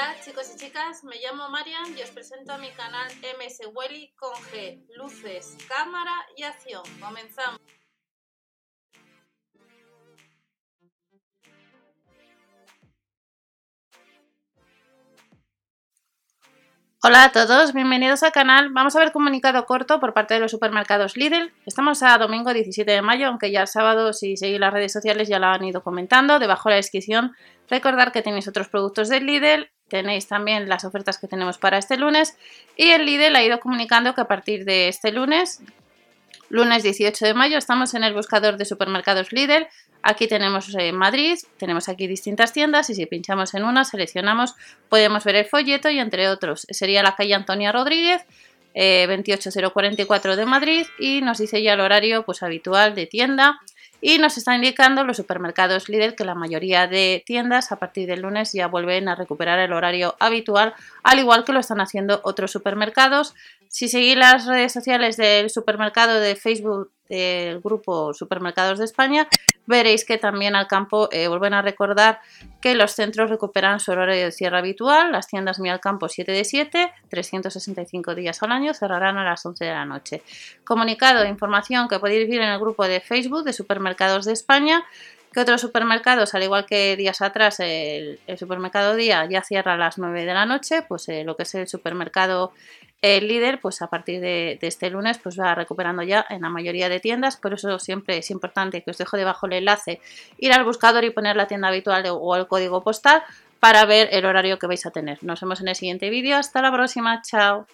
Hola chicos y chicas, me llamo Marian y os presento a mi canal MS Welly con G, luces, cámara y acción. Comenzamos. Hola a todos, bienvenidos al canal. Vamos a ver comunicado corto por parte de los supermercados Lidl. Estamos a domingo 17 de mayo, aunque ya el sábado, si seguís las redes sociales, ya lo han ido comentando. Debajo de la descripción, recordar que tenéis otros productos del Lidl, tenéis también las ofertas que tenemos para este lunes. Y el Lidl ha ido comunicando que a partir de este lunes, lunes 18 de mayo, estamos en el buscador de supermercados Lidl. Aquí tenemos eh, Madrid, tenemos aquí distintas tiendas y si pinchamos en una, seleccionamos, podemos ver el folleto y entre otros sería la calle Antonia Rodríguez, 28044 eh, de Madrid y nos dice ya el horario pues habitual de tienda y nos está indicando los supermercados Lidl que la mayoría de tiendas a partir del lunes ya vuelven a recuperar el horario habitual, al igual que lo están haciendo otros supermercados. Si seguís las redes sociales del supermercado de Facebook del grupo Supermercados de España, veréis que también al campo eh, vuelven a recordar que los centros recuperan su horario de cierre habitual, las tiendas Mi al Campo 7 de 7, 365 días al año, cerrarán a las 11 de la noche. Comunicado, información que podéis ver en el grupo de Facebook de Supermercados de España, que otros supermercados, al igual que días atrás, el, supermercado Día ya cierra a las 9 de la noche, pues eh, lo que es el supermercado el líder, pues a partir de, este lunes, pues va recuperando ya en la mayoría de tiendas. Por eso siempre es importante que os dejo debajo el enlace, ir al buscador y poner la tienda habitual o el código postal para ver el horario que vais a tener. Nos vemos en el siguiente vídeo. Hasta la próxima. Chao.